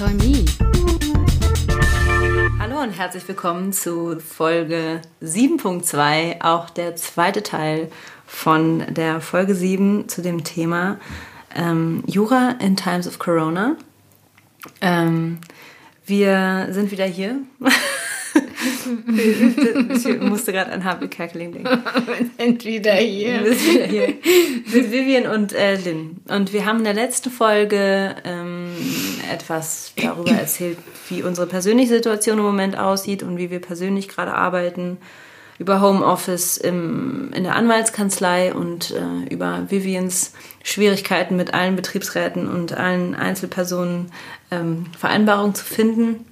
Enjoy Me. Hallo und herzlich willkommen zu Folge 7.2, auch der zweite Teil von der Folge 7 zu dem Thema ähm, Jura in Times of Corona. Ähm, wir sind wieder hier. ich musste gerade an Harvey Kerkeling denken. Wir sind wieder hier. Wir sind wieder hier. Mit Vivian und äh, Lynn. Und wir haben in der letzten Folge ähm, etwas darüber erzählt, wie unsere persönliche Situation im Moment aussieht und wie wir persönlich gerade arbeiten. Über Homeoffice im, in der Anwaltskanzlei und äh, über Vivians Schwierigkeiten mit allen Betriebsräten und allen Einzelpersonen ähm, Vereinbarungen zu finden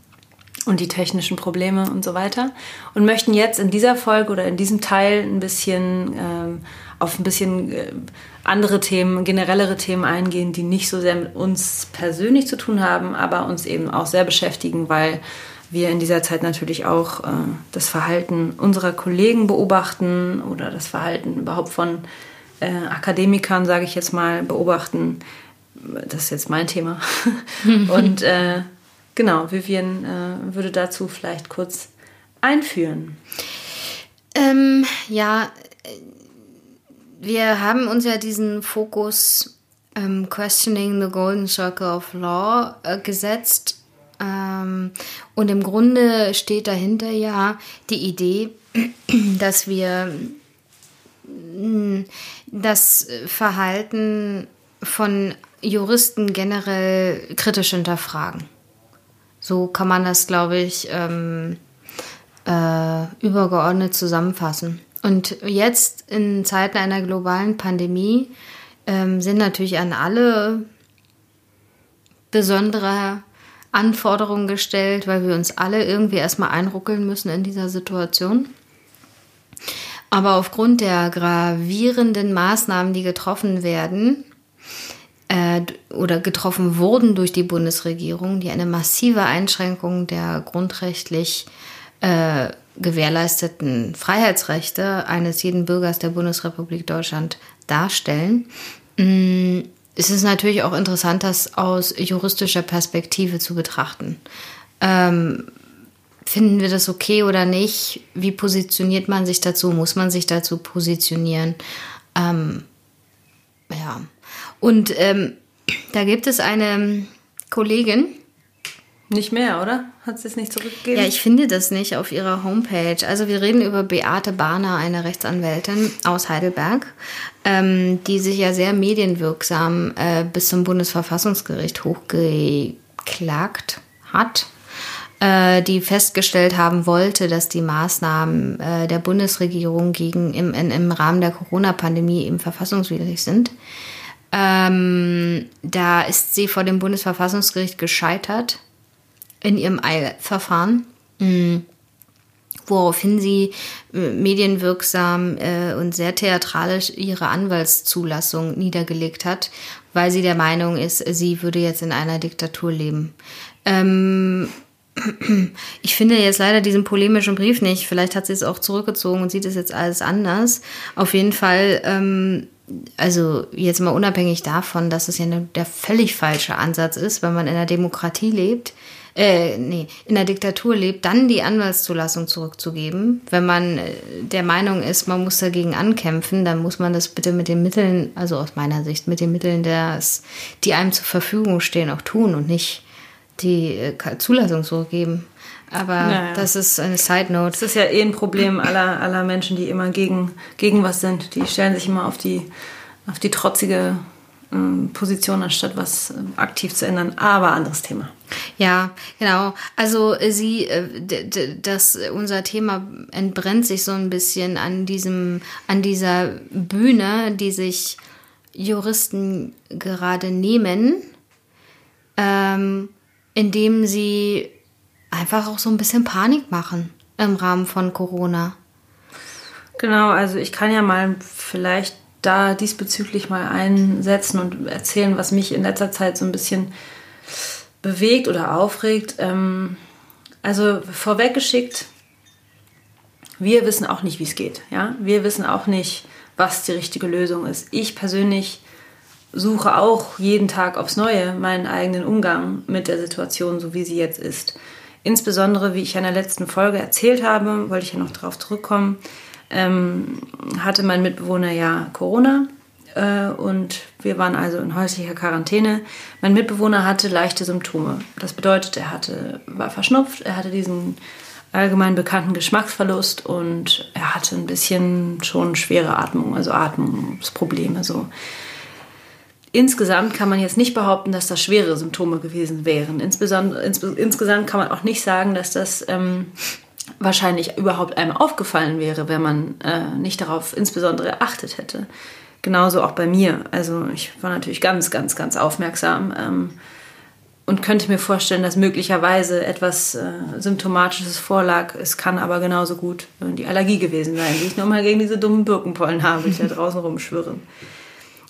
und die technischen Probleme und so weiter. Und möchten jetzt in dieser Folge oder in diesem Teil ein bisschen ähm, auf ein bisschen äh, andere Themen, generellere Themen eingehen, die nicht so sehr mit uns persönlich zu tun haben, aber uns eben auch sehr beschäftigen, weil wir in dieser Zeit natürlich auch äh, das Verhalten unserer Kollegen beobachten oder das Verhalten überhaupt von äh, Akademikern, sage ich jetzt mal, beobachten. Das ist jetzt mein Thema. Und äh, genau, Vivian äh, würde dazu vielleicht kurz einführen. Ähm, ja, wir haben uns ja diesen Fokus ähm, Questioning the Golden Circle of Law äh, gesetzt. Ähm, und im Grunde steht dahinter ja die Idee, dass wir mh, das Verhalten von Juristen generell kritisch hinterfragen. So kann man das, glaube ich, ähm, äh, übergeordnet zusammenfassen. Und jetzt in Zeiten einer globalen Pandemie ähm, sind natürlich an alle besondere Anforderungen gestellt, weil wir uns alle irgendwie erstmal einruckeln müssen in dieser Situation. Aber aufgrund der gravierenden Maßnahmen, die getroffen werden äh, oder getroffen wurden durch die Bundesregierung, die eine massive Einschränkung der grundrechtlich äh, gewährleisteten Freiheitsrechte eines jeden Bürgers der Bundesrepublik Deutschland darstellen, mm, ist es natürlich auch interessant, das aus juristischer Perspektive zu betrachten. Ähm, finden wir das okay oder nicht? Wie positioniert man sich dazu? Muss man sich dazu positionieren? Ähm, ja. Und ähm, da gibt es eine Kollegin, nicht mehr, oder? Hat sie es nicht zurückgegeben? Ja, ich finde das nicht auf ihrer Homepage. Also wir reden über Beate Bahner, eine Rechtsanwältin aus Heidelberg, ähm, die sich ja sehr medienwirksam äh, bis zum Bundesverfassungsgericht hochgeklagt hat, äh, die festgestellt haben wollte, dass die Maßnahmen äh, der Bundesregierung gegen im, im Rahmen der Corona-Pandemie eben verfassungswidrig sind. Ähm, da ist sie vor dem Bundesverfassungsgericht gescheitert in ihrem Eilverfahren, mhm. woraufhin sie äh, medienwirksam äh, und sehr theatralisch ihre Anwaltszulassung niedergelegt hat, weil sie der Meinung ist, sie würde jetzt in einer Diktatur leben. Ähm, ich finde jetzt leider diesen polemischen Brief nicht. Vielleicht hat sie es auch zurückgezogen und sieht es jetzt alles anders. Auf jeden Fall, ähm, also jetzt mal unabhängig davon, dass es ja ne, der völlig falsche Ansatz ist, wenn man in einer Demokratie lebt, äh, nee, in der Diktatur lebt, dann die Anwaltszulassung zurückzugeben. Wenn man äh, der Meinung ist, man muss dagegen ankämpfen, dann muss man das bitte mit den Mitteln, also aus meiner Sicht, mit den Mitteln, das, die einem zur Verfügung stehen, auch tun und nicht die äh, Zulassung zurückgeben. Aber naja. das ist eine Side Note. Das ist ja eh ein Problem aller, aller Menschen, die immer gegen, gegen was sind. Die stellen sich immer auf die, auf die trotzige ähm, Position, anstatt was ähm, aktiv zu ändern. Aber anderes Thema. Ja, genau. Also äh, sie, äh, das unser Thema entbrennt sich so ein bisschen an diesem, an dieser Bühne, die sich Juristen gerade nehmen, ähm, indem sie einfach auch so ein bisschen Panik machen im Rahmen von Corona. Genau, also ich kann ja mal vielleicht da diesbezüglich mal einsetzen und erzählen, was mich in letzter Zeit so ein bisschen bewegt oder aufregt. Ähm, also vorweggeschickt, wir wissen auch nicht, wie es geht. Ja? Wir wissen auch nicht, was die richtige Lösung ist. Ich persönlich suche auch jeden Tag aufs Neue meinen eigenen Umgang mit der Situation, so wie sie jetzt ist. Insbesondere, wie ich in der letzten Folge erzählt habe, wollte ich ja noch darauf zurückkommen, ähm, hatte mein Mitbewohner ja Corona äh, und wir waren also in häuslicher Quarantäne. Mein Mitbewohner hatte leichte Symptome. Das bedeutet, er hatte, war verschnupft, er hatte diesen allgemein bekannten Geschmacksverlust und er hatte ein bisschen schon schwere Atmung, also Atmungsprobleme. So. Insgesamt kann man jetzt nicht behaupten, dass das schwere Symptome gewesen wären. Insbesondere, ins, insgesamt kann man auch nicht sagen, dass das ähm, wahrscheinlich überhaupt einem aufgefallen wäre, wenn man äh, nicht darauf insbesondere geachtet hätte. Genauso auch bei mir. Also ich war natürlich ganz, ganz, ganz aufmerksam ähm, und könnte mir vorstellen, dass möglicherweise etwas äh, Symptomatisches vorlag. Es kann aber genauso gut äh, die Allergie gewesen sein, die ich nur mal gegen diese dummen Birkenpollen habe, die da draußen rumschwirren.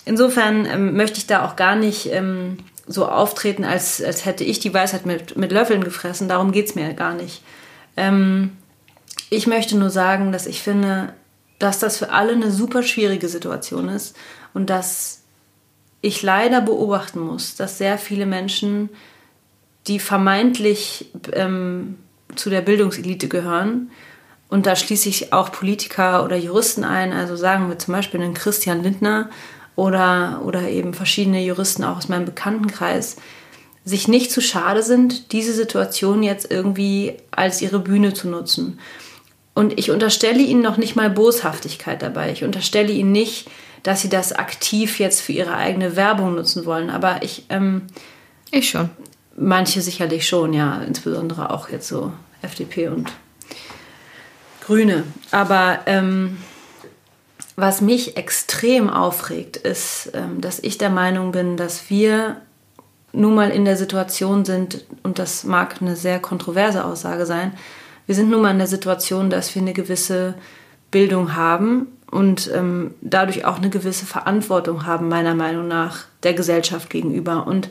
Insofern ähm, möchte ich da auch gar nicht ähm, so auftreten, als, als hätte ich die Weisheit mit, mit Löffeln gefressen. Darum geht es mir gar nicht. Ähm, ich möchte nur sagen, dass ich finde, dass das für alle eine super schwierige Situation ist und dass ich leider beobachten muss, dass sehr viele Menschen, die vermeintlich ähm, zu der Bildungselite gehören, und da schließe ich auch Politiker oder Juristen ein, also sagen wir zum Beispiel einen Christian Lindner, oder, oder eben verschiedene Juristen auch aus meinem Bekanntenkreis sich nicht zu schade sind, diese Situation jetzt irgendwie als ihre Bühne zu nutzen. Und ich unterstelle ihnen noch nicht mal Boshaftigkeit dabei. Ich unterstelle ihnen nicht, dass sie das aktiv jetzt für ihre eigene Werbung nutzen wollen. Aber ich. Ähm, ich schon. Manche sicherlich schon, ja. Insbesondere auch jetzt so FDP und Grüne. Aber ähm, was mich extrem aufregt, ist, ähm, dass ich der Meinung bin, dass wir nun mal in der Situation sind, und das mag eine sehr kontroverse Aussage sein, wir sind nun mal in der Situation, dass wir eine gewisse Bildung haben und ähm, dadurch auch eine gewisse Verantwortung haben, meiner Meinung nach, der Gesellschaft gegenüber. Und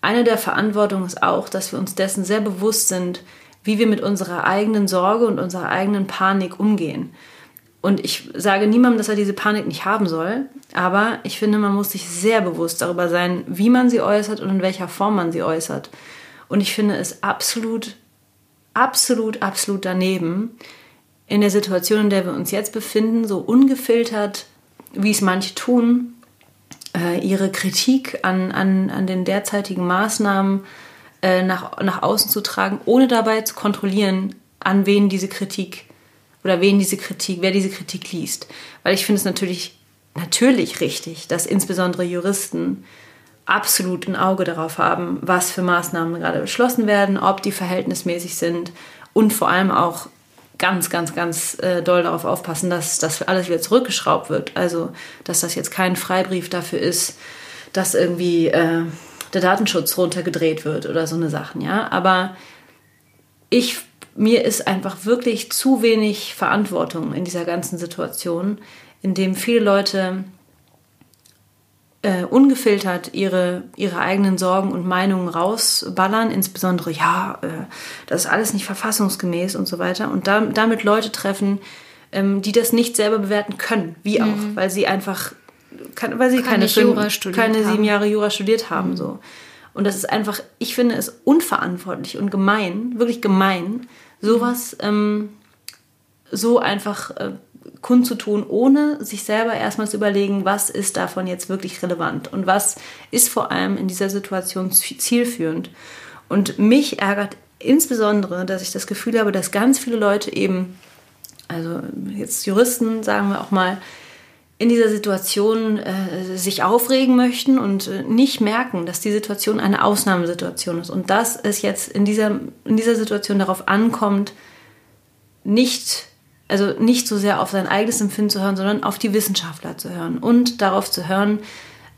eine der Verantwortungen ist auch, dass wir uns dessen sehr bewusst sind, wie wir mit unserer eigenen Sorge und unserer eigenen Panik umgehen. Und ich sage niemandem, dass er diese Panik nicht haben soll, aber ich finde, man muss sich sehr bewusst darüber sein, wie man sie äußert und in welcher Form man sie äußert. Und ich finde es absolut, absolut, absolut daneben, in der Situation, in der wir uns jetzt befinden, so ungefiltert, wie es manche tun, äh, ihre Kritik an, an, an den derzeitigen Maßnahmen äh, nach, nach außen zu tragen, ohne dabei zu kontrollieren, an wen diese Kritik oder wen diese Kritik, wer diese Kritik liest. Weil ich finde es natürlich, natürlich richtig, dass insbesondere Juristen absolut ein Auge darauf haben, was für Maßnahmen gerade beschlossen werden, ob die verhältnismäßig sind und vor allem auch ganz, ganz, ganz äh, doll darauf aufpassen, dass das alles wieder zurückgeschraubt wird. Also, dass das jetzt kein Freibrief dafür ist, dass irgendwie äh, der Datenschutz runtergedreht wird oder so eine Sachen, ja. Aber ich mir ist einfach wirklich zu wenig Verantwortung in dieser ganzen Situation, in dem viele Leute äh, ungefiltert ihre, ihre eigenen Sorgen und Meinungen rausballern, insbesondere, ja, äh, das ist alles nicht verfassungsgemäß und so weiter, und da, damit Leute treffen, ähm, die das nicht selber bewerten können, wie auch, mhm. weil sie einfach, kann, weil sie keine, keine, keine sieben Jahre Jura studiert haben, mhm. so. Und das ist einfach, ich finde es unverantwortlich und gemein, wirklich gemein, sowas ähm, so einfach äh, kundzutun, ohne sich selber erstmal zu überlegen, was ist davon jetzt wirklich relevant und was ist vor allem in dieser Situation zielführend. Und mich ärgert insbesondere, dass ich das Gefühl habe, dass ganz viele Leute eben, also jetzt Juristen, sagen wir auch mal, in dieser Situation äh, sich aufregen möchten und äh, nicht merken, dass die Situation eine Ausnahmesituation ist und dass es jetzt in dieser, in dieser Situation darauf ankommt, nicht, also nicht so sehr auf sein eigenes Empfinden zu hören, sondern auf die Wissenschaftler zu hören und darauf zu hören,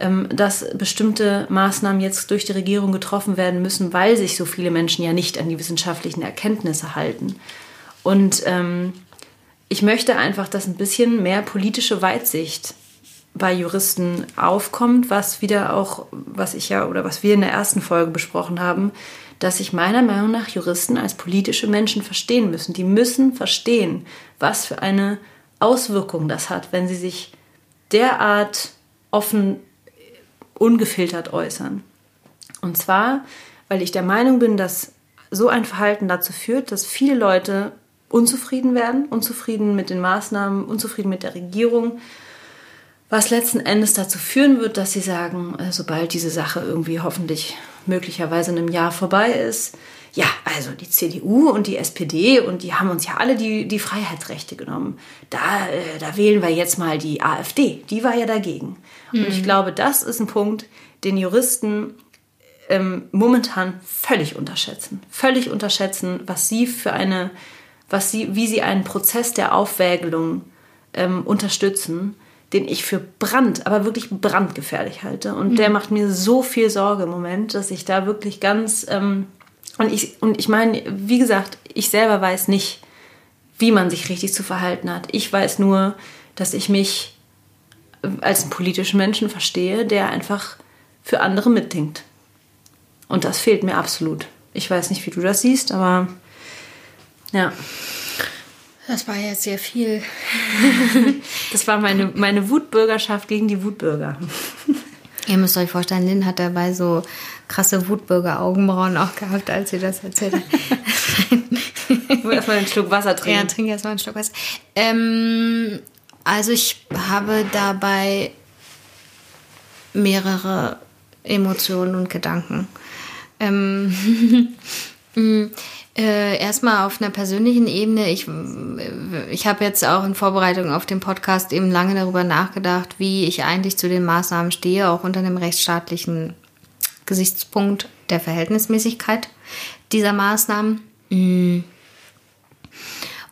ähm, dass bestimmte Maßnahmen jetzt durch die Regierung getroffen werden müssen, weil sich so viele Menschen ja nicht an die wissenschaftlichen Erkenntnisse halten. Und ähm, ich möchte einfach, dass ein bisschen mehr politische Weitsicht bei Juristen aufkommt, was wieder auch, was ich ja oder was wir in der ersten Folge besprochen haben, dass sich meiner Meinung nach Juristen als politische Menschen verstehen müssen. Die müssen verstehen, was für eine Auswirkung das hat, wenn sie sich derart offen ungefiltert äußern. Und zwar, weil ich der Meinung bin, dass so ein Verhalten dazu führt, dass viele Leute unzufrieden werden, unzufrieden mit den Maßnahmen, unzufrieden mit der Regierung, was letzten Endes dazu führen wird, dass sie sagen, äh, sobald diese Sache irgendwie hoffentlich möglicherweise in einem Jahr vorbei ist, ja, also die CDU und die SPD und die haben uns ja alle die, die Freiheitsrechte genommen. Da, äh, da wählen wir jetzt mal die AfD. Die war ja dagegen. Mhm. Und ich mhm. glaube, das ist ein Punkt, den Juristen ähm, momentan völlig unterschätzen. Völlig unterschätzen, was sie für eine, was sie, wie sie einen Prozess der Aufwägelung ähm, unterstützen, den ich für brand, aber wirklich brandgefährlich halte. Und mhm. der macht mir so viel Sorge im Moment, dass ich da wirklich ganz ähm, und ich, und ich meine, wie gesagt, ich selber weiß nicht, wie man sich richtig zu verhalten hat. Ich weiß nur, dass ich mich als einen politischen Menschen verstehe, der einfach für andere mitdenkt. Und das fehlt mir absolut. Ich weiß nicht, wie du das siehst, aber ja. Das war jetzt sehr viel. das war meine, meine Wutbürgerschaft gegen die Wutbürger. Ihr müsst euch vorstellen, Lynn hat dabei so krasse Wutbürger-Augenbrauen auch gehabt, als sie das erzählt hat. ich muss erstmal einen Schluck Wasser trinken. Ja, trinke erstmal einen Schluck Wasser. Ähm, also ich habe dabei mehrere Emotionen und Gedanken. Ähm, äh, erstmal auf einer persönlichen Ebene. Ich, ich habe jetzt auch in Vorbereitung auf den Podcast eben lange darüber nachgedacht, wie ich eigentlich zu den Maßnahmen stehe, auch unter dem rechtsstaatlichen Gesichtspunkt der Verhältnismäßigkeit dieser Maßnahmen. Mm.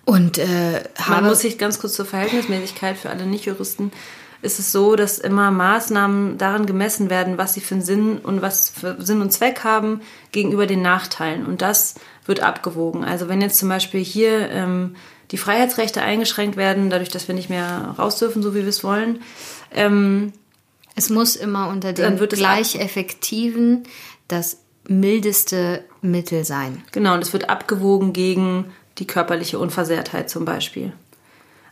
Und äh, man muss sich ganz kurz zur Verhältnismäßigkeit für alle Nicht-Juristen ist es so, dass immer Maßnahmen daran gemessen werden, was sie für einen Sinn und was für Sinn und Zweck haben gegenüber den Nachteilen. Und das wird abgewogen. Also wenn jetzt zum Beispiel hier ähm, die Freiheitsrechte eingeschränkt werden, dadurch, dass wir nicht mehr raus dürfen, so wie wir es wollen, ähm, es muss immer unter den gleich effektiven das mildeste Mittel sein. Genau, und es wird abgewogen gegen die körperliche Unversehrtheit zum Beispiel.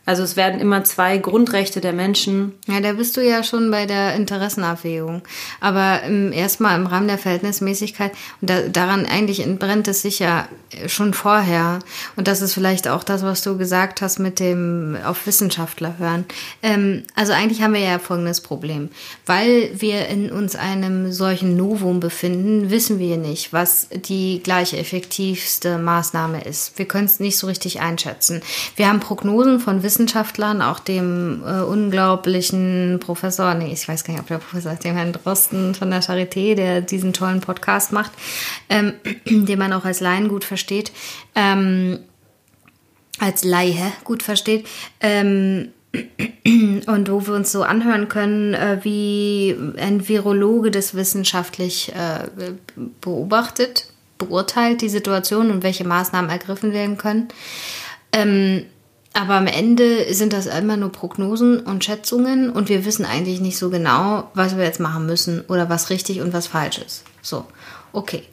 Also es werden immer zwei Grundrechte der Menschen. Ja, da bist du ja schon bei der Interessenabwägung. Aber erstmal im Rahmen der Verhältnismäßigkeit, und da, daran eigentlich entbrennt es sich ja schon vorher. Und das ist vielleicht auch das, was du gesagt hast mit dem auf Wissenschaftler hören. Ähm, also eigentlich haben wir ja folgendes Problem. Weil wir in uns einem solchen Novum befinden, wissen wir nicht, was die gleich effektivste Maßnahme ist. Wir können es nicht so richtig einschätzen. Wir haben Prognosen von Wissenschaftlern, Wissenschaftlern, auch dem äh, unglaublichen Professor, nee, ich weiß gar nicht, ob der Professor, dem Herrn Drosten von der Charité, der diesen tollen Podcast macht, ähm, den man auch als Laien gut versteht, ähm, als Laie gut versteht, ähm, und wo wir uns so anhören können, äh, wie ein Virologe das wissenschaftlich äh, beobachtet, beurteilt die Situation und welche Maßnahmen ergriffen werden können. Aber am Ende sind das immer nur Prognosen und Schätzungen und wir wissen eigentlich nicht so genau, was wir jetzt machen müssen oder was richtig und was falsch ist. So, okay.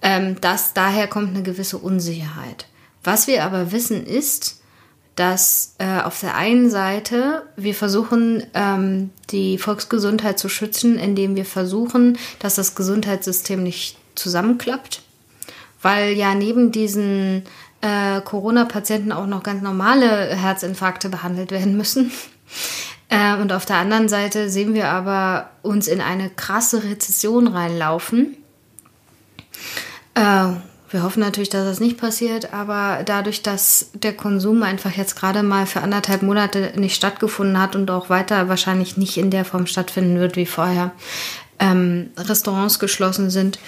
Ähm, das, daher kommt eine gewisse Unsicherheit. Was wir aber wissen ist, dass äh, auf der einen Seite wir versuchen, ähm, die Volksgesundheit zu schützen, indem wir versuchen, dass das Gesundheitssystem nicht zusammenklappt. Weil ja neben diesen äh, Corona-Patienten auch noch ganz normale Herzinfarkte behandelt werden müssen. Äh, und auf der anderen Seite sehen wir aber uns in eine krasse Rezession reinlaufen. Äh, wir hoffen natürlich, dass das nicht passiert, aber dadurch, dass der Konsum einfach jetzt gerade mal für anderthalb Monate nicht stattgefunden hat und auch weiter wahrscheinlich nicht in der Form stattfinden wird wie vorher, ähm, Restaurants geschlossen sind,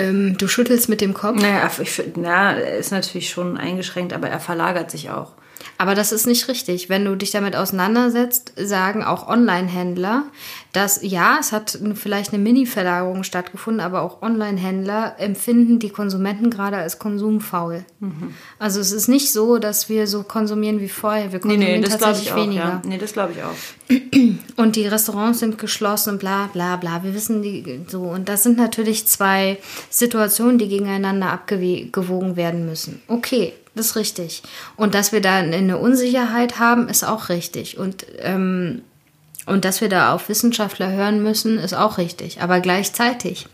ähm, du schüttelst mit dem Kopf. Naja, ich, na, ist natürlich schon eingeschränkt, aber er verlagert sich auch. Aber das ist nicht richtig. Wenn du dich damit auseinandersetzt, sagen auch Online-Händler, dass ja, es hat vielleicht eine Mini-Verlagerung stattgefunden, aber auch Online-Händler empfinden die Konsumenten gerade als konsumfaul. Mhm. Also es ist nicht so, dass wir so konsumieren wie vorher. Wir konsumieren nee, nee, tatsächlich weniger. Ja. Nee, das glaube ich auch. Und die Restaurants sind geschlossen und bla bla bla. Wir wissen die so. Und das sind natürlich zwei Situationen, die gegeneinander abgewogen werden müssen. Okay, das ist richtig. Und dass wir da eine Unsicherheit haben, ist auch richtig. Und ähm, Und dass wir da auf Wissenschaftler hören müssen, ist auch richtig. Aber gleichzeitig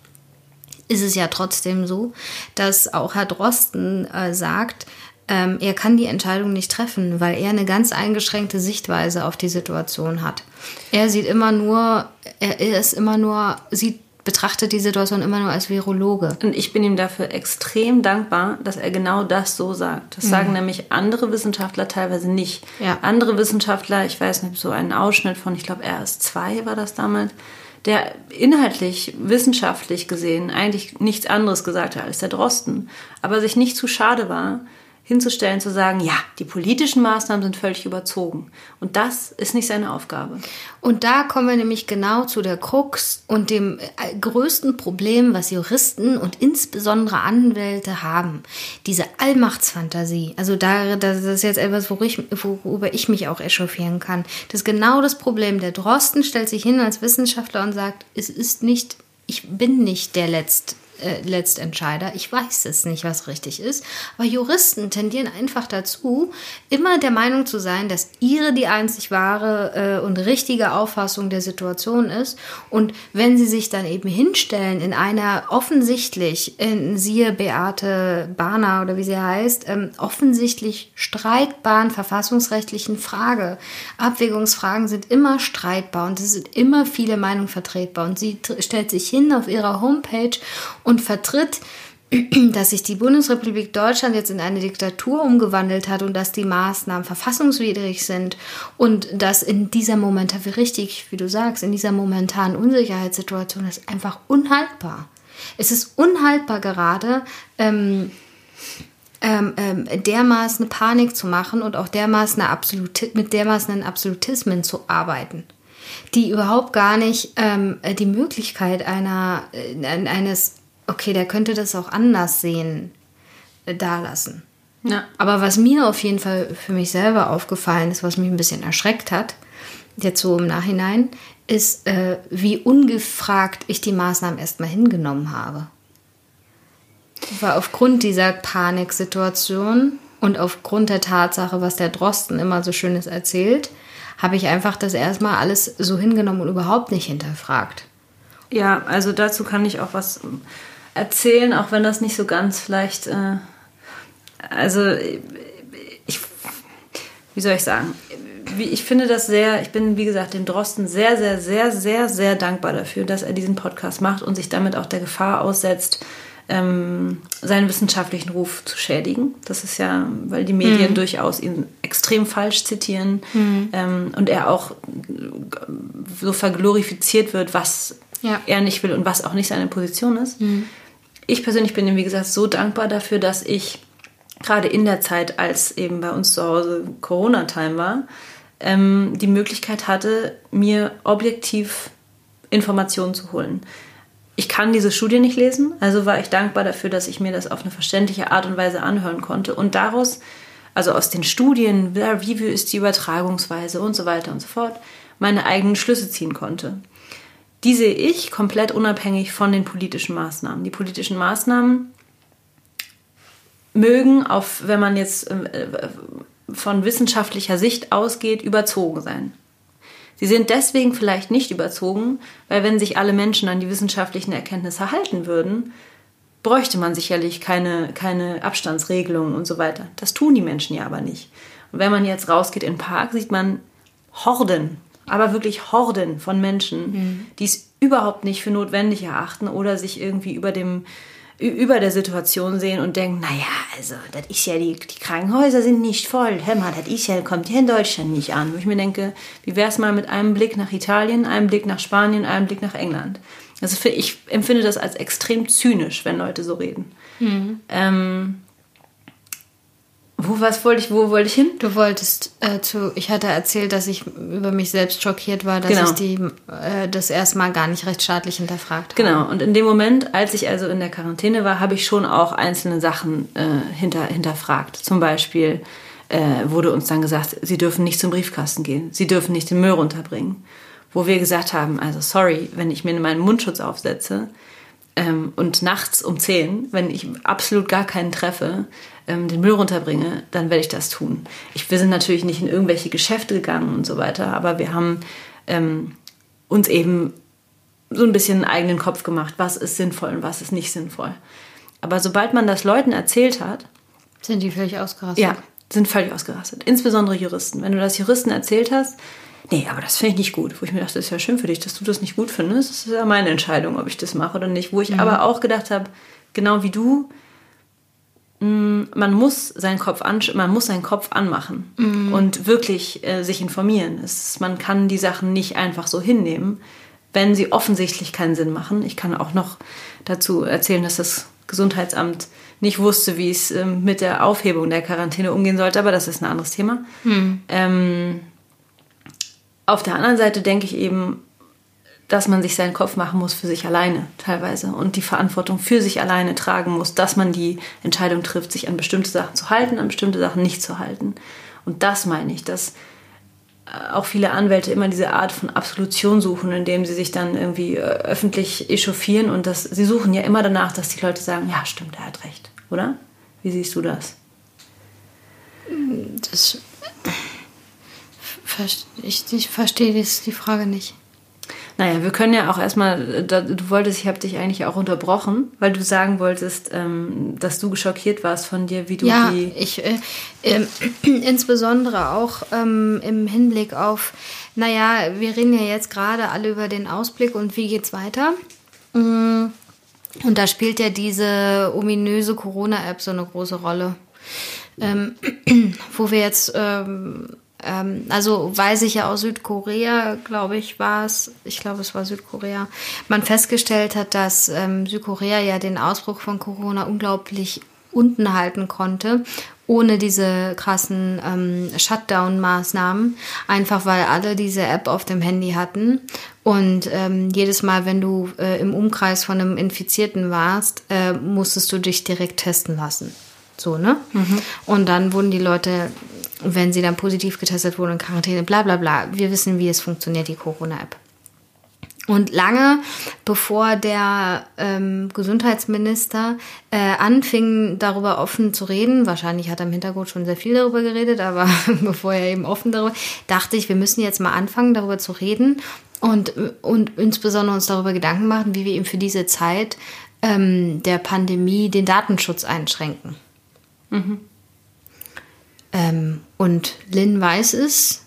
ist es ja trotzdem so, dass auch Herr Drosten äh, sagt, ähm, er kann die Entscheidung nicht treffen, weil er eine ganz eingeschränkte Sichtweise auf die Situation hat. Er sieht immer nur, er ist immer nur, sieht betrachtet die Situation immer nur als Virologe. Und ich bin ihm dafür extrem dankbar, dass er genau das so sagt. Das mhm. sagen nämlich andere Wissenschaftler teilweise nicht. Ja. Andere Wissenschaftler, ich weiß nicht, so einen Ausschnitt von, ich glaube, RS2 war das damals, der inhaltlich, wissenschaftlich gesehen eigentlich nichts anderes gesagt hat als der Drosten, aber sich nicht zu schade war, hinzustellen, zu sagen, ja, die politischen Maßnahmen sind völlig überzogen. Und das ist nicht seine Aufgabe. Und da kommen wir nämlich genau zu der Krux und dem äh, größten Problem, was Juristen und insbesondere Anwälte haben. Diese Allmachtsfantasie. Also da, das ist jetzt etwas, worüber ich mich auch echauffieren kann. Das ist genau das Problem. Der Drosten stellt sich hin als Wissenschaftler und sagt, es ist nicht, ich bin nicht der Letzte äh, Letztentscheider. Ich weiß es nicht, was richtig ist. Aber Juristen tendieren einfach dazu, immer der Meinung zu sein, dass ihre die einzig wahre äh, und richtige Auffassung der Situation ist. Und wenn sie sich dann eben hinstellen in einer offensichtlich, in, siehe Beate Bahner oder wie sie heißt, ähm, offensichtlich streitbaren verfassungsrechtlichen Frage. Abwägungsfragen sind immer streitbar und es sind immer viele Meinungen vertretbar. Und sie stellt sich hin auf ihrer Homepage und vertritt, dass sich die Bundesrepublik Deutschland jetzt in eine Diktatur umgewandelt hat und dass die Maßnahmen verfassungswidrig sind und dass in dieser momentan, richtig, wie du sagst, in dieser momentanen Unsicherheitssituation ist einfach unhaltbar. Es ist unhaltbar gerade, ähm, ähm, ähm, dermaßen Panik zu machen und auch dermaßen mit dermaßen Absolutismen zu arbeiten die überhaupt gar nicht ähm, die Möglichkeit einer, äh, eines okay, der könnte das auch anders sehen, äh, da lassen. Ja. Aber was mir auf jeden Fall für mich selber aufgefallen ist, was mich ein bisschen erschreckt hat, jetzt so im Nachhinein, ist, äh, wie ungefragt ich die Maßnahmen erstmal hingenommen habe. War aufgrund dieser Paniksituation und aufgrund der Tatsache, was der Drosten immer so Schönes erzählt, habe ich einfach das erstmal alles so hingenommen und überhaupt nicht hinterfragt. Ja, also dazu kann ich auch was erzählen, auch wenn das nicht so ganz vielleicht. Äh, also, ich. Wie soll ich sagen? Ich finde das sehr, ich bin, wie gesagt, dem Drosten sehr, sehr, sehr, sehr, sehr dankbar dafür, dass er diesen Podcast macht und sich damit auch der Gefahr aussetzt, ähm, seinen wissenschaftlichen Ruf zu schädigen. Das ist ja, weil die Medien mhm. durchaus ihn extrem falsch zitieren mhm. ähm, und er auch so verglorifiziert wird, was ja. er nicht will und was auch nicht seine Position ist. Mhm ich persönlich bin ihm, wie gesagt, so dankbar dafür, dass ich gerade in der Zeit, als eben bei uns zu Hause Corona-Time war, ähm, die Möglichkeit hatte, mir objektiv Informationen zu holen. Ich kann diese Studie nicht lesen, also war ich dankbar dafür, dass ich mir das auf eine verständliche Art und Weise anhören konnte und daraus, also aus den Studien, wie ist die Übertragungsweise und so weiter und so fort, meine eigenen Schlüsse ziehen konnte die sehe ich komplett unabhängig von den politischen Maßnahmen. Die politischen Maßnahmen mögen, auf, wenn man jetzt äh, von wissenschaftlicher Sicht ausgeht, überzogen sein. Sie sind deswegen vielleicht nicht überzogen, weil wenn sich alle Menschen an die wissenschaftlichen Erkenntnisse halten würden, bräuchte man sicherlich keine, keine Abstandsregelungen und so weiter. Das tun die Menschen ja aber nicht. Und wenn man jetzt rausgeht in den Park, sieht man Horden aber wirklich Horden von Menschen, mhm. die es überhaupt nicht für notwendig erachten oder sich irgendwie über dem über der Situation sehen und denken, naja, also das ist ja die, die Krankenhäuser sind nicht voll. Hör mal, das ist ja, kommt hier in Deutschland nicht an. Wo ich mir denke, wie wäre es mal mit einem Blick nach Italien, einem Blick nach Spanien, einem Blick nach England? Also ich empfinde das als extrem zynisch, wenn Leute so reden. Mhm. Ähm, wo was wollte ich, wo wollte ich hin? Du wolltest äh, zu, ich hatte erzählt, dass ich über mich selbst schockiert war, dass genau. ich die äh, das erstmal gar nicht rechtsstaatlich hinterfragt habe. Genau, und in dem Moment, als ich also in der Quarantäne war, habe ich schon auch einzelne Sachen äh, hinter, hinterfragt. Zum Beispiel äh, wurde uns dann gesagt, sie dürfen nicht zum Briefkasten gehen, sie dürfen nicht den Müll runterbringen. Wo wir gesagt haben, also sorry, wenn ich mir meinen Mundschutz aufsetze, ähm, und nachts um 10, wenn ich absolut gar keinen treffe, ähm, den Müll runterbringe, dann werde ich das tun. Ich, wir sind natürlich nicht in irgendwelche Geschäfte gegangen und so weiter, aber wir haben ähm, uns eben so ein bisschen einen eigenen Kopf gemacht, was ist sinnvoll und was ist nicht sinnvoll. Aber sobald man das Leuten erzählt hat, sind die völlig ausgerastet. Ja, sind völlig ausgerastet. Insbesondere Juristen. Wenn du das Juristen erzählt hast, nee, aber das finde ich nicht gut. Wo ich mir dachte, das ist ja schön für dich, dass du das nicht gut findest. Das ist ja meine Entscheidung, ob ich das mache oder nicht. Wo ich mhm. aber auch gedacht habe, genau wie du, mm, man muss seinen Kopf an, man muss seinen Kopf anmachen mhm. und wirklich äh, sich informieren. Es, man kann die Sachen nicht einfach so hinnehmen, wenn sie offensichtlich keinen Sinn machen. Ich kann auch noch dazu erzählen, dass das Gesundheitsamt nicht wusste, wie es ähm, mit der Aufhebung der Quarantäne umgehen sollte, aber das ist ein anderes Thema. Mhm. Ähm, auf der anderen Seite denke ich eben, dass man sich seinen Kopf machen muss für sich alleine teilweise und die Verantwortung für sich alleine tragen muss, dass man die Entscheidung trifft, sich an bestimmte Sachen zu halten, an bestimmte Sachen nicht zu halten. Und das meine ich, dass äh, auch viele Anwälte immer diese Art von Absolution suchen, indem sie sich dann irgendwie äh, öffentlich echauffieren und das, sie suchen ja immer danach, dass die Leute sagen, ja stimmt, er hat recht, oder? Wie siehst du das? Das ich, ich verstehe die Frage nicht. Naja, wir können ja auch erstmal, du wolltest, ich habe dich eigentlich auch unterbrochen, weil du sagen wolltest, ähm, dass du geschockiert warst von dir, wie du ja, die. Ich, äh, äh, insbesondere auch ähm, im Hinblick auf, naja, wir reden ja jetzt gerade alle über den Ausblick und wie geht's weiter. Mm, und da spielt ja diese ominöse Corona-App so eine große Rolle. Ähm, wo wir jetzt ähm, ähm, also weiß ich ja aus Südkorea, glaube ich, war es, ich glaube, es war Südkorea, man festgestellt hat, dass ähm, Südkorea ja den Ausbruch von Corona unglaublich unten halten konnte, ohne diese krassen ähm, Shutdown-Maßnahmen, einfach weil alle diese App auf dem Handy hatten. Und ähm, jedes Mal, wenn du äh, im Umkreis von einem Infizierten warst, äh, musstest du dich direkt testen lassen. So, ne? Mhm. Und dann wurden die Leute wenn sie dann positiv getestet wurden in Quarantäne, bla bla bla. Wir wissen, wie es funktioniert, die Corona-App. Und lange bevor der ähm, Gesundheitsminister äh, anfing, darüber offen zu reden, wahrscheinlich hat er im Hintergrund schon sehr viel darüber geredet, aber bevor er eben offen darüber, dachte ich, wir müssen jetzt mal anfangen, darüber zu reden und, und insbesondere uns darüber Gedanken machen, wie wir eben für diese Zeit ähm, der Pandemie den Datenschutz einschränken. Mhm. Ähm, und Lynn weiß es.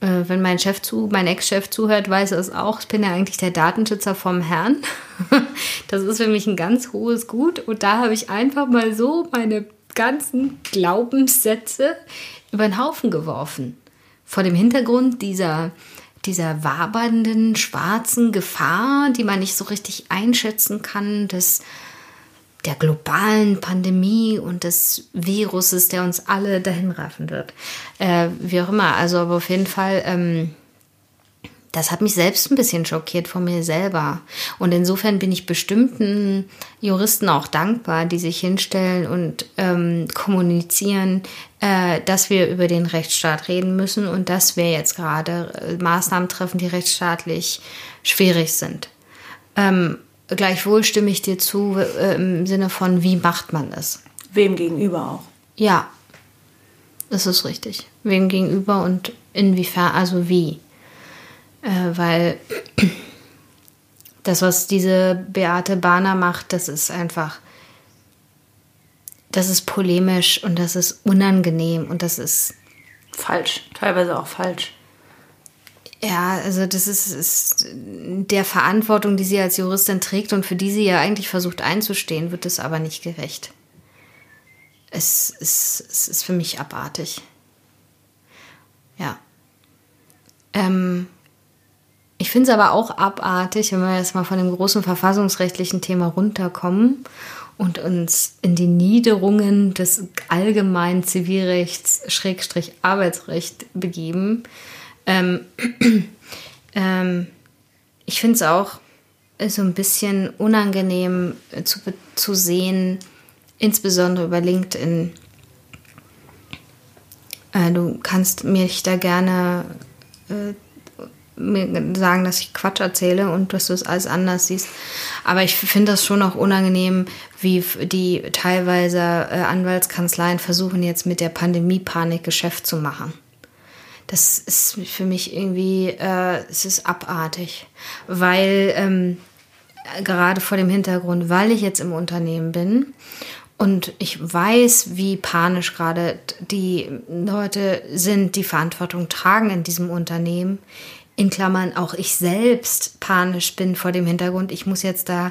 Äh, wenn mein Chef zu, mein Ex-Chef zuhört, weiß er es auch. Ich bin ja eigentlich der Datenschützer vom Herrn. das ist für mich ein ganz hohes Gut. Und da habe ich einfach mal so meine ganzen Glaubenssätze über den Haufen geworfen. Vor dem Hintergrund dieser, dieser wabernden schwarzen Gefahr, die man nicht so richtig einschätzen kann, des der globalen Pandemie und des Viruses, der uns alle dahin raffen wird. Äh, wie auch immer, also aber auf jeden Fall, ähm, das hat mich selbst ein bisschen schockiert von mir selber. Und insofern bin ich bestimmten Juristen auch dankbar, die sich hinstellen und ähm, kommunizieren, äh, dass wir über den Rechtsstaat reden müssen und dass wir jetzt gerade äh, Maßnahmen treffen, die rechtsstaatlich schwierig sind. Ähm, Gleichwohl stimme ich dir zu äh, im Sinne von, wie macht man es? Wem gegenüber auch? Ja, das ist richtig. Wem gegenüber und inwiefern, also wie. Äh, weil das, was diese Beate Bahner macht, das ist einfach, das ist polemisch und das ist unangenehm und das ist falsch, teilweise auch falsch. Ja, also das ist, ist der Verantwortung, die sie als Juristin trägt und für die sie ja eigentlich versucht einzustehen, wird es aber nicht gerecht. Es ist, es ist für mich abartig. Ja. Ähm, ich finde es aber auch abartig, wenn wir jetzt mal von dem großen verfassungsrechtlichen Thema runterkommen und uns in die Niederungen des allgemeinen Zivilrechts, Schrägstrich Arbeitsrecht begeben ähm, ähm, ich finde es auch so ein bisschen unangenehm zu, zu sehen, insbesondere über LinkedIn. Äh, du kannst mich da gerne äh, sagen, dass ich Quatsch erzähle und dass du es alles anders siehst. Aber ich finde das schon auch unangenehm, wie die teilweise äh, Anwaltskanzleien versuchen jetzt mit der Pandemie-Panik Geschäft zu machen das ist für mich irgendwie, äh, es ist abartig, weil ähm, gerade vor dem Hintergrund, weil ich jetzt im Unternehmen bin und ich weiß, wie panisch gerade die Leute sind, die Verantwortung tragen in diesem Unternehmen. In Klammern auch ich selbst panisch bin vor dem Hintergrund. Ich muss jetzt da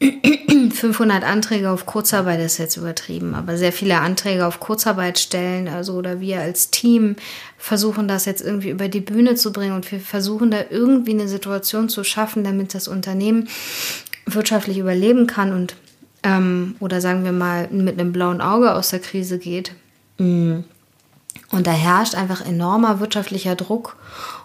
500 Anträge auf Kurzarbeit ist jetzt übertrieben, aber sehr viele Anträge auf Kurzarbeit stellen, also oder wir als Team versuchen das jetzt irgendwie über die Bühne zu bringen und wir versuchen da irgendwie eine Situation zu schaffen, damit das Unternehmen wirtschaftlich überleben kann und ähm, oder sagen wir mal mit einem blauen Auge aus der Krise geht. Mm. Und da herrscht einfach enormer wirtschaftlicher Druck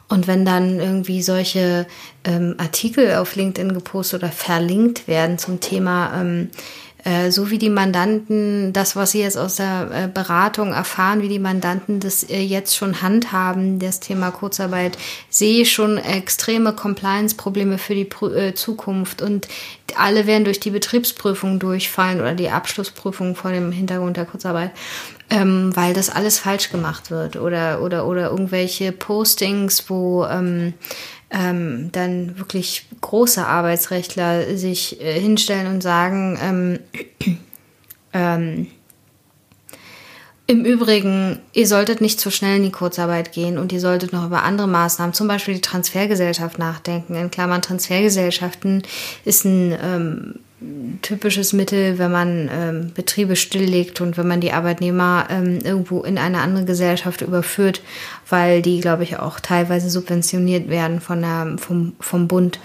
und wenn dann irgendwie solche ähm, Artikel auf LinkedIn gepostet oder verlinkt werden zum Thema, ähm, äh, so wie die Mandanten, das, was sie jetzt aus der äh, Beratung erfahren, wie die Mandanten das äh, jetzt schon handhaben, das Thema Kurzarbeit, sehe ich schon extreme Compliance-Probleme für die äh, Zukunft. Und alle werden durch die Betriebsprüfung durchfallen oder die Abschlussprüfung vor dem Hintergrund der Kurzarbeit ähm, weil das alles falsch gemacht wird oder, oder, oder irgendwelche Postings, wo ähm, ähm, dann wirklich große Arbeitsrechtler sich äh, hinstellen und sagen, ähm, ähm, im Übrigen, ihr solltet nicht zu schnell in die Kurzarbeit gehen und ihr solltet noch über andere Maßnahmen, zum Beispiel die Transfergesellschaft nachdenken. In Klammern Transfergesellschaften ist ein ähm, typisches Mittel, wenn man ähm, Betriebe stilllegt und wenn man die Arbeitnehmer ähm, irgendwo in eine andere Gesellschaft überführt, weil die, glaube ich, auch teilweise subventioniert werden von der, vom, vom Bund.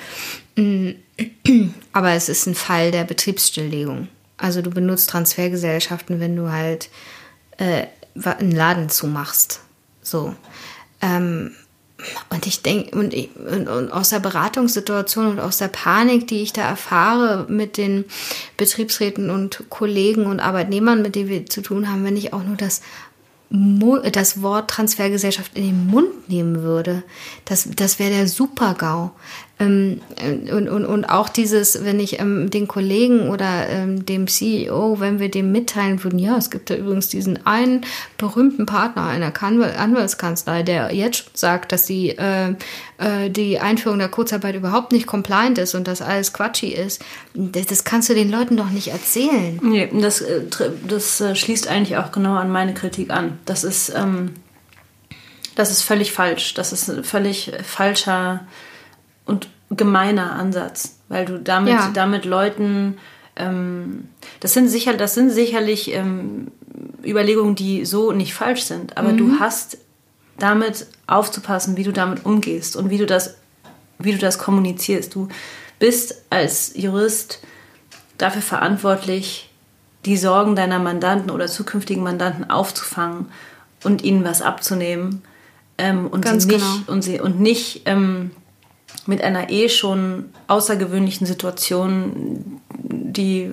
Aber es ist ein Fall der Betriebsstilllegung. Also du benutzt Transfergesellschaften, wenn du halt äh, einen Laden zumachst. So. Ähm, und ich denke, und, und, und, aus der Beratungssituation und aus der Panik, die ich da erfahre mit den Betriebsräten und Kollegen und Arbeitnehmern, mit denen wir zu tun haben, wenn ich auch nur das, das Wort Transfergesellschaft in den Mund nehmen würde, das, das wäre der Super-GAU. Ähm, und, und, und auch dieses, wenn ich ähm, den Kollegen oder ähm, dem CEO, wenn wir dem mitteilen würden, ja, es gibt da übrigens diesen einen berühmten Partner einer Anwaltskanzlei, der jetzt sagt, dass die, äh, äh, die Einführung der Kurzarbeit überhaupt nicht compliant ist und dass alles quatschig ist, das, das kannst du den Leuten doch nicht erzählen. Nee, das, äh, das äh, schließt eigentlich auch genau an meine Kritik an. Das ist, ähm, das ist völlig falsch. Das ist ein völlig falscher und gemeiner Ansatz, weil du damit, ja. damit Leuten, ähm, das sind sicher, das sind sicherlich ähm, Überlegungen, die so nicht falsch sind, aber mhm. du hast damit aufzupassen, wie du damit umgehst und wie du das, wie du das kommunizierst. Du bist als Jurist dafür verantwortlich, die Sorgen deiner Mandanten oder zukünftigen Mandanten aufzufangen und ihnen was abzunehmen ähm, und, sie nicht, genau. und sie und nicht ähm, mit einer eh schon außergewöhnlichen Situation, die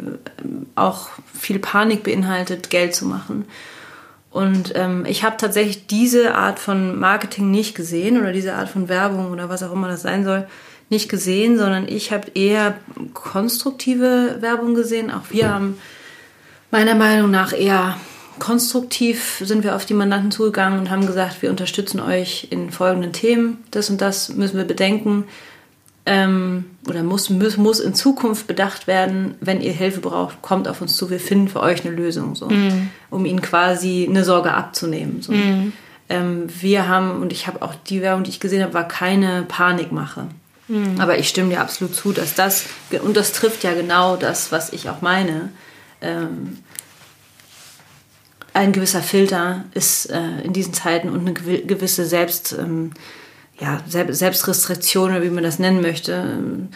auch viel Panik beinhaltet, Geld zu machen. Und ähm, ich habe tatsächlich diese Art von Marketing nicht gesehen oder diese Art von Werbung oder was auch immer das sein soll, nicht gesehen, sondern ich habe eher konstruktive Werbung gesehen. Auch wir haben meiner Meinung nach eher konstruktiv sind wir auf die Mandanten zugegangen und haben gesagt, wir unterstützen euch in folgenden Themen. Das und das müssen wir bedenken. Ähm, oder muss, muss, muss in Zukunft bedacht werden, wenn ihr Hilfe braucht, kommt auf uns zu, wir finden für euch eine Lösung, so, mm. um ihnen quasi eine Sorge abzunehmen. So. Mm. Ähm, wir haben, und ich habe auch die Werbung, die ich gesehen habe, war keine Panikmache. Mm. Aber ich stimme dir absolut zu, dass das, und das trifft ja genau das, was ich auch meine, ähm, ein gewisser Filter ist äh, in diesen Zeiten und eine gewisse Selbst, ähm, ja, Selbstrestriktion oder wie man das nennen möchte, ähm,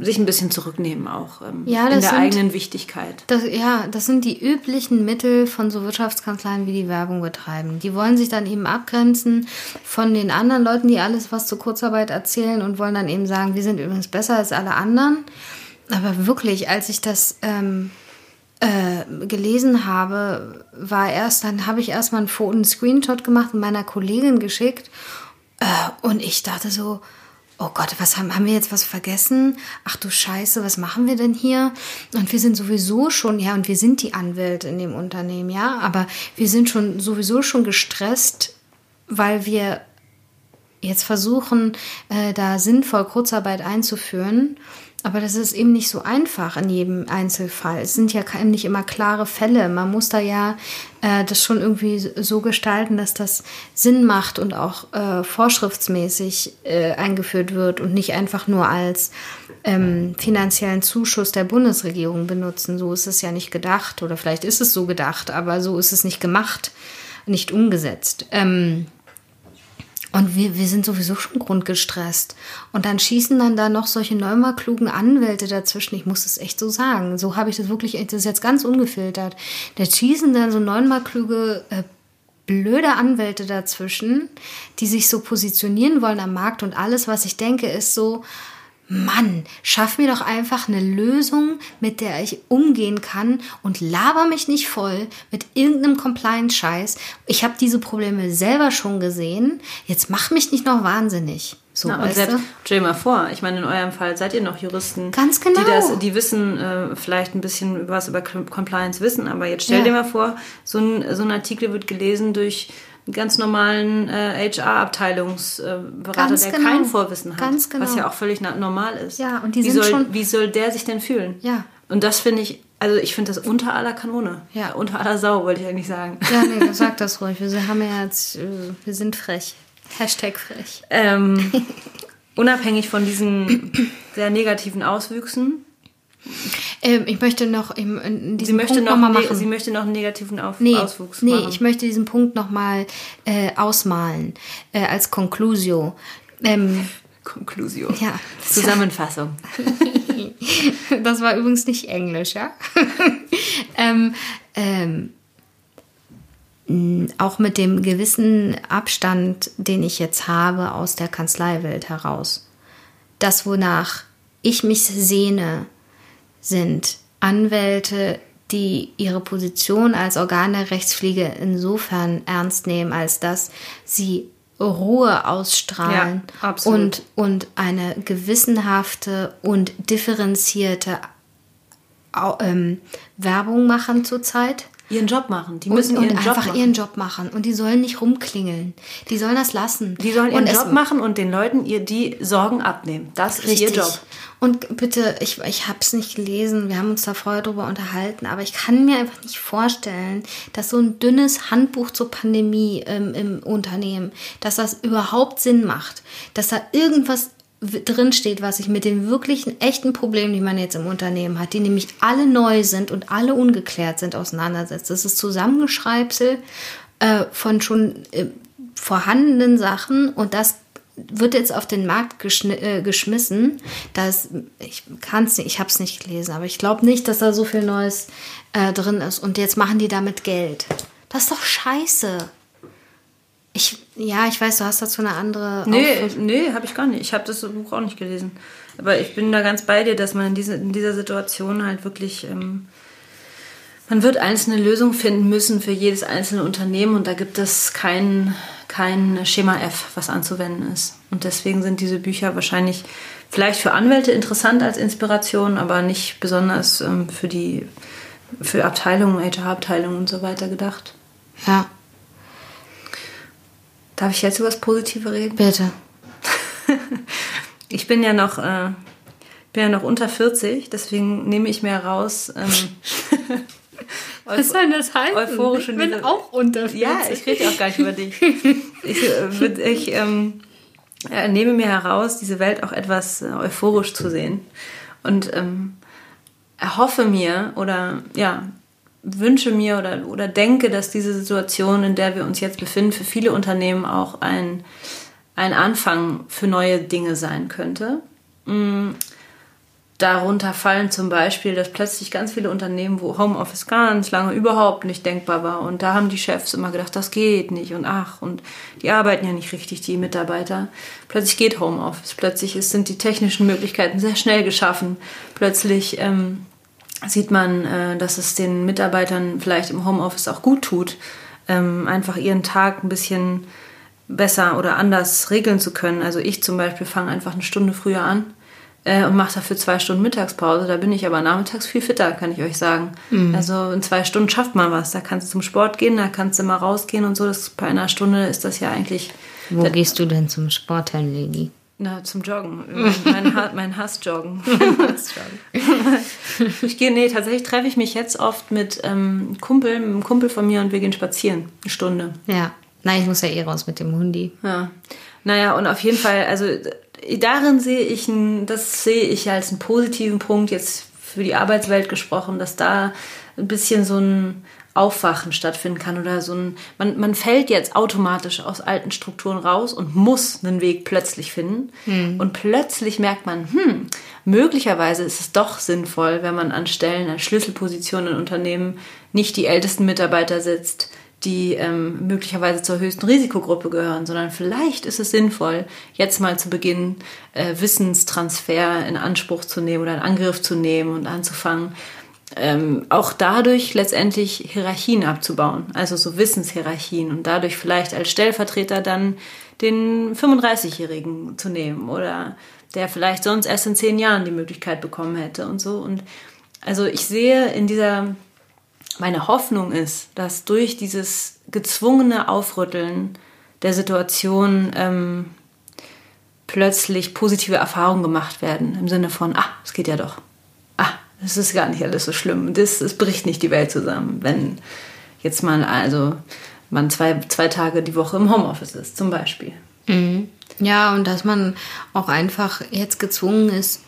sich ein bisschen zurücknehmen auch ähm, ja, in der sind, eigenen Wichtigkeit. Das, ja, das sind die üblichen Mittel von so Wirtschaftskanzleien, wie die Werbung betreiben. Die wollen sich dann eben abgrenzen von den anderen Leuten, die alles was zur Kurzarbeit erzählen und wollen dann eben sagen, wir sind übrigens besser als alle anderen. Aber wirklich, als ich das ähm, äh, gelesen habe, war erst, dann habe ich erstmal einen, einen Screenshot gemacht und meiner Kollegin geschickt. Äh, und ich dachte so, oh Gott, was haben, haben wir jetzt was vergessen? Ach du Scheiße, was machen wir denn hier? Und wir sind sowieso schon, ja, und wir sind die Anwälte in dem Unternehmen, ja, aber wir sind schon sowieso schon gestresst weil wir jetzt versuchen, äh, da sinnvoll Kurzarbeit einzuführen. Aber das ist eben nicht so einfach in jedem Einzelfall. Es sind ja nicht immer klare Fälle. Man muss da ja äh, das schon irgendwie so gestalten, dass das Sinn macht und auch äh, vorschriftsmäßig äh, eingeführt wird und nicht einfach nur als ähm, finanziellen Zuschuss der Bundesregierung benutzen. So ist es ja nicht gedacht. Oder vielleicht ist es so gedacht, aber so ist es nicht gemacht, nicht umgesetzt. Ähm, und wir, wir sind sowieso schon grundgestresst. Und dann schießen dann da noch solche neunmal klugen Anwälte dazwischen. Ich muss es echt so sagen. So habe ich das wirklich, das ist jetzt ganz ungefiltert. Da schießen dann so neunmal kluge, äh, blöde Anwälte dazwischen, die sich so positionieren wollen am Markt. Und alles, was ich denke, ist so, Mann, schaff mir doch einfach eine Lösung, mit der ich umgehen kann und laber mich nicht voll mit irgendeinem Compliance-Scheiß. Ich habe diese Probleme selber schon gesehen. Jetzt mach mich nicht noch wahnsinnig. So, Na, und selbst, stell dir mal vor, ich meine, in eurem Fall seid ihr noch Juristen, Ganz genau. die, das, die wissen äh, vielleicht ein bisschen was über Compliance wissen, aber jetzt stell ja. dir mal vor, so ein, so ein Artikel wird gelesen durch ganz normalen äh, HR-Abteilungsberater, der genau. kein Vorwissen hat. Ganz genau. Was ja auch völlig normal ist. Ja, und die wie sind soll, schon Wie soll der sich denn fühlen? Ja. Und das finde ich, also ich finde das unter aller Kanone. Ja. Unter aller Sau, wollte ich eigentlich sagen. Ja, nee, sag das ruhig. Wir haben ja jetzt, äh, wir sind frech. Hashtag frech. Ähm, unabhängig von diesen sehr negativen Auswüchsen ähm, ich möchte noch in diesem Sie möchte Punkt noch, noch mal machen. Sie möchte noch einen negativen Auf nee, Auswuchs nee, machen. Nee, ich möchte diesen Punkt noch mal äh, ausmalen äh, als Conclusio. Ähm, Conclusio. Ja. Zusammenfassung. das war übrigens nicht Englisch, ja? ähm, ähm, auch mit dem gewissen Abstand, den ich jetzt habe aus der Kanzleiwelt heraus. Das, wonach ich mich sehne, sind Anwälte, die ihre Position als Organ der Rechtspflege insofern ernst nehmen, als dass sie Ruhe ausstrahlen ja, und, und eine gewissenhafte und differenzierte ähm, Werbung machen zurzeit ihren Job machen. Die müssen und, ihren und Job einfach machen. ihren Job machen. Und die sollen nicht rumklingeln. Die sollen das lassen. Die sollen ihren und Job machen und den Leuten ihr die Sorgen abnehmen. Das richtig. ist ihr Job. Und bitte, ich, ich habe es nicht gelesen, wir haben uns da vorher drüber unterhalten, aber ich kann mir einfach nicht vorstellen, dass so ein dünnes Handbuch zur Pandemie ähm, im Unternehmen, dass das überhaupt Sinn macht, dass da irgendwas drin steht, was sich mit den wirklichen echten Problemen, die man jetzt im Unternehmen hat, die nämlich alle neu sind und alle ungeklärt sind, auseinandersetzt. Das ist Zusammengeschreibsel äh, von schon äh, vorhandenen Sachen und das wird jetzt auf den Markt äh, geschmissen. Das, ich kann es nicht, ich habe es nicht gelesen, aber ich glaube nicht, dass da so viel Neues äh, drin ist. Und jetzt machen die damit Geld. Das ist doch scheiße. Ich, ja, ich weiß, du hast dazu eine andere. Nee, nee, habe ich gar nicht. Ich habe das Buch auch nicht gelesen. Aber ich bin da ganz bei dir, dass man in, diese, in dieser Situation halt wirklich. Ähm, man wird einzelne Lösungen finden müssen für jedes einzelne Unternehmen und da gibt es kein, kein Schema F, was anzuwenden ist. Und deswegen sind diese Bücher wahrscheinlich vielleicht für Anwälte interessant als Inspiration, aber nicht besonders ähm, für die für Abteilungen, HR-Abteilungen und so weiter gedacht. Ja. Darf ich jetzt über das Positive reden? Bitte. ich bin ja noch, äh, bin ja noch unter 40, deswegen nehme ich mir heraus. Ähm, Was soll das heißen? Euphorisch ich bin auch unter 40. Ja, ich rede auch gar nicht über dich. Ich, äh, ich ähm, äh, nehme mir heraus, diese Welt auch etwas äh, euphorisch zu sehen. Und ähm, erhoffe mir oder ja, wünsche mir oder, oder denke, dass diese Situation, in der wir uns jetzt befinden, für viele Unternehmen auch ein, ein Anfang für neue Dinge sein könnte. Mm, darunter fallen zum Beispiel, dass plötzlich ganz viele Unternehmen, wo Homeoffice ganz lange überhaupt nicht denkbar war, und da haben die Chefs immer gedacht, das geht nicht und ach, und die arbeiten ja nicht richtig, die Mitarbeiter. Plötzlich geht Homeoffice, plötzlich sind die technischen Möglichkeiten sehr schnell geschaffen, plötzlich ähm, sieht man, äh, dass es den Mitarbeitern vielleicht im Homeoffice auch gut tut, ähm, einfach ihren Tag ein bisschen besser oder anders regeln zu können. Also ich zum Beispiel fange einfach eine Stunde früher an, äh, und mache dafür zwei Stunden Mittagspause. Da bin ich aber nachmittags viel fitter, kann ich euch sagen. Mhm. Also in zwei Stunden schafft man was. Da kannst du zum Sport gehen, da kannst du mal rausgehen und so. Das, bei einer Stunde ist das ja eigentlich. Wo gehst du denn zum Sport, Herr Lady? Na, zum Joggen. mein, ha mein Hassjoggen. ich gehe, nee, tatsächlich treffe ich mich jetzt oft mit ähm, Kumpel, mit einem Kumpel von mir und wir gehen spazieren. Eine Stunde. Ja. Nein, ich muss ja eh raus mit dem Hundi. Ja. Naja, und auf jeden Fall, also darin sehe ich, ein, das sehe ich als einen positiven Punkt, jetzt für die Arbeitswelt gesprochen, dass da ein bisschen so ein Aufwachen stattfinden kann oder so ein, man, man fällt jetzt automatisch aus alten Strukturen raus und muss einen Weg plötzlich finden. Hm. Und plötzlich merkt man, hm, möglicherweise ist es doch sinnvoll, wenn man an Stellen, an Schlüsselpositionen in Unternehmen nicht die ältesten Mitarbeiter sitzt, die ähm, möglicherweise zur höchsten Risikogruppe gehören, sondern vielleicht ist es sinnvoll, jetzt mal zu Beginn äh, Wissenstransfer in Anspruch zu nehmen oder in Angriff zu nehmen und anzufangen, ähm, auch dadurch letztendlich Hierarchien abzubauen, also so Wissenshierarchien und dadurch vielleicht als Stellvertreter dann den 35-Jährigen zu nehmen oder der vielleicht sonst erst in zehn Jahren die Möglichkeit bekommen hätte und so. Und also ich sehe in dieser meine Hoffnung ist, dass durch dieses gezwungene Aufrütteln der Situation ähm, plötzlich positive Erfahrungen gemacht werden. Im Sinne von, ah, es geht ja doch. Es ist gar nicht alles so schlimm. Das, es bricht nicht die Welt zusammen, wenn jetzt mal, also man zwei, zwei Tage die Woche im Homeoffice ist, zum Beispiel. Mhm. Ja, und dass man auch einfach jetzt gezwungen ist,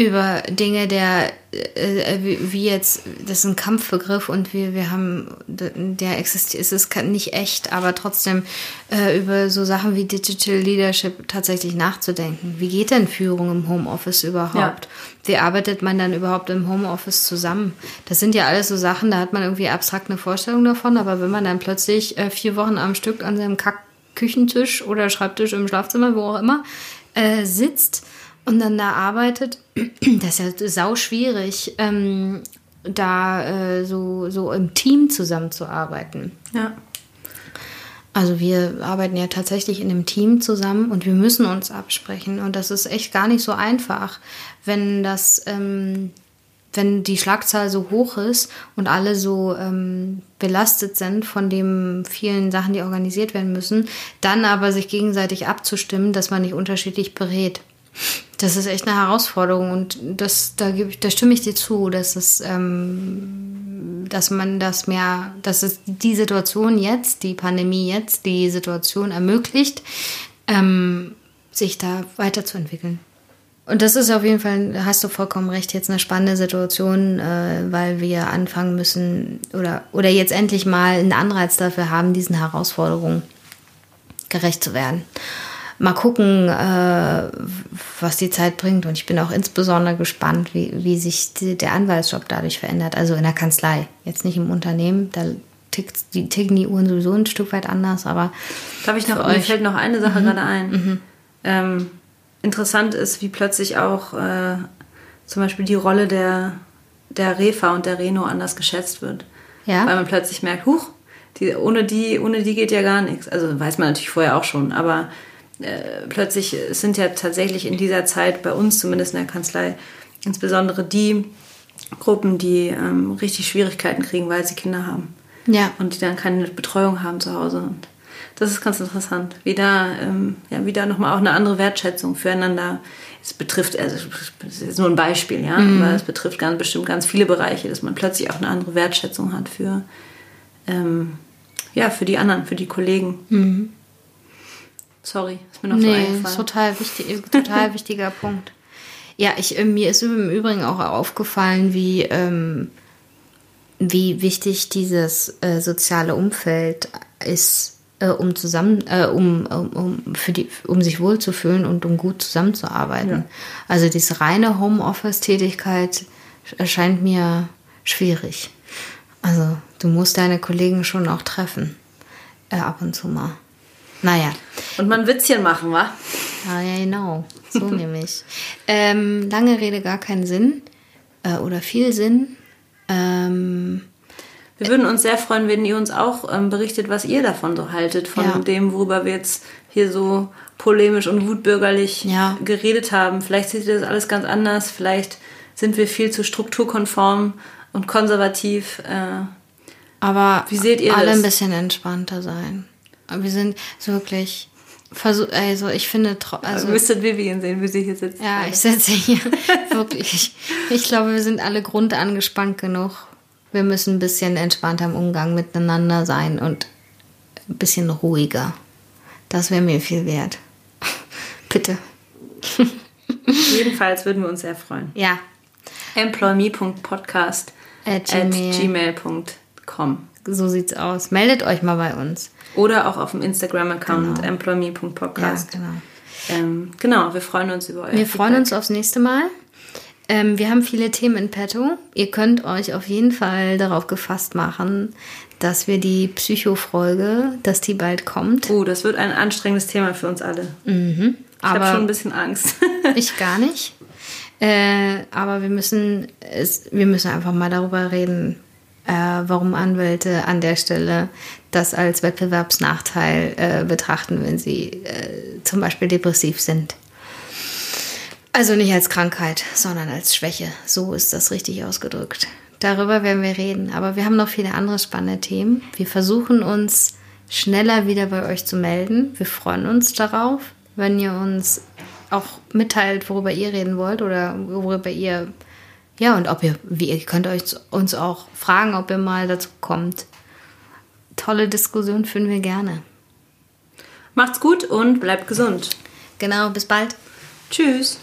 über Dinge der, äh, wie jetzt, das ist ein Kampfbegriff und wir, wir haben, der existiert, es ist nicht echt, aber trotzdem äh, über so Sachen wie Digital Leadership tatsächlich nachzudenken. Wie geht denn Führung im Homeoffice überhaupt? Ja. Wie arbeitet man dann überhaupt im Homeoffice zusammen? Das sind ja alles so Sachen, da hat man irgendwie abstrakt eine Vorstellung davon, aber wenn man dann plötzlich äh, vier Wochen am Stück an seinem Kack Küchentisch oder Schreibtisch im Schlafzimmer, wo auch immer, äh, sitzt, und dann da arbeitet, das ist ja sau schwierig, ähm, da äh, so, so im Team zusammenzuarbeiten. Ja. Also wir arbeiten ja tatsächlich in einem Team zusammen und wir müssen uns absprechen. Und das ist echt gar nicht so einfach, wenn das, ähm, wenn die Schlagzahl so hoch ist und alle so ähm, belastet sind von den vielen Sachen, die organisiert werden müssen, dann aber sich gegenseitig abzustimmen, dass man nicht unterschiedlich berät. Das ist echt eine Herausforderung und das, da, gebe da stimme ich dir zu, dass es, ähm, dass man das mehr, dass es die Situation jetzt, die Pandemie jetzt, die Situation ermöglicht, ähm, sich da weiterzuentwickeln. Und das ist auf jeden Fall, hast du vollkommen recht, jetzt eine spannende Situation, äh, weil wir anfangen müssen oder, oder jetzt endlich mal einen Anreiz dafür haben, diesen Herausforderungen gerecht zu werden mal gucken, äh, was die Zeit bringt. Und ich bin auch insbesondere gespannt, wie, wie sich die, der Anwaltsjob dadurch verändert. Also in der Kanzlei, jetzt nicht im Unternehmen. Da tickt, die, ticken die Uhren sowieso ein Stück weit anders. Aber Darf ich noch, mir fällt noch eine Sache mhm. gerade ein. Mhm. Ähm, interessant ist, wie plötzlich auch äh, zum Beispiel die Rolle der, der Refa und der Reno anders geschätzt wird. Ja. Weil man plötzlich merkt, huch, die, ohne, die, ohne die geht ja gar nichts. Also weiß man natürlich vorher auch schon, aber äh, plötzlich sind ja tatsächlich in dieser Zeit bei uns, zumindest in der Kanzlei, insbesondere die Gruppen, die ähm, richtig Schwierigkeiten kriegen, weil sie Kinder haben. Ja. Und die dann keine Betreuung haben zu Hause. Und das ist ganz interessant. Wieder, ähm, ja, wieder nochmal auch eine andere Wertschätzung füreinander. Es betrifft, also das ist nur ein Beispiel, ja, mhm. aber es betrifft ganz bestimmt ganz viele Bereiche, dass man plötzlich auch eine andere Wertschätzung hat für, ähm, ja, für die anderen, für die Kollegen. Mhm. Sorry, ist mir noch nee, so eingefallen. Total, wichtig, total wichtiger Punkt. Ja, ich, äh, mir ist im Übrigen auch aufgefallen, wie, ähm, wie wichtig dieses äh, soziale Umfeld ist, äh, um zusammen, äh, um, um, für die, um sich wohlzufühlen und um gut zusammenzuarbeiten. Ja. Also diese reine Homeoffice-Tätigkeit erscheint mir schwierig. Also du musst deine Kollegen schon auch treffen, äh, ab und zu mal. Naja. Und mal ein Witzchen machen, wa? Ja, ja, genau. So nämlich. Ähm, lange Rede, gar keinen Sinn. Äh, oder viel Sinn. Ähm, wir würden uns sehr freuen, wenn ihr uns auch ähm, berichtet, was ihr davon so haltet, von ja. dem, worüber wir jetzt hier so polemisch und wutbürgerlich Ja. geredet haben. Vielleicht seht ihr das alles ganz anders. Vielleicht sind wir viel zu strukturkonform und konservativ. Äh, Aber Wie seht ihr alle das? ein bisschen entspannter sein. Aber Wir sind so wirklich versuch, also ich finde, also, also ihr müsstet Vivian sehen, wie sie hier sitzt. ja, ich sitze hier wirklich. Ich glaube, wir sind alle grundangespannt genug. Wir müssen ein bisschen entspannter im Umgang miteinander sein und ein bisschen ruhiger. Das wäre mir viel wert. Bitte. Jedenfalls würden wir uns sehr freuen. Ja. employme.podcast At gmail.com So sieht's aus. Meldet euch mal bei uns. Oder auch auf dem Instagram-Account Genau. employme.podcast. Ja, genau. Ähm, genau, wir freuen uns über euer Wir freuen uns aufs nächste Mal. Ähm, wir haben viele Themen in petto. Ihr könnt euch auf jeden Fall darauf gefasst machen, dass wir die Psycho-Folge, dass die bald kommt. Uh, das wird ein anstrengendes Thema für uns alle. Ich habe Mhm. Schon ein bisschen Angst. ich gar nicht. Äh, aber wir müssen, es, wir müssen einfach mal darüber reden, äh, warum Anwälte an der Stelle das als Wettbewerbsnachteil äh, betrachten, wenn sie äh, zum Beispiel depressiv sind. Also nicht als Krankheit, sondern als Schwäche. So ist das richtig ausgedrückt. Darüber werden wir reden. Aber wir haben noch viele andere spannende Themen. Wir versuchen uns schneller wieder bei euch zu melden. Wir freuen uns darauf, wenn ihr uns auch mitteilt, worüber ihr reden wollt oder worüber ihr ja und ob ihr wie ihr könnt euch uns auch fragen, ob ihr mal dazu kommt. Tolle Diskussion führen wir gerne. Macht's gut und bleibt gesund. Genau, bis bald. Tschüss.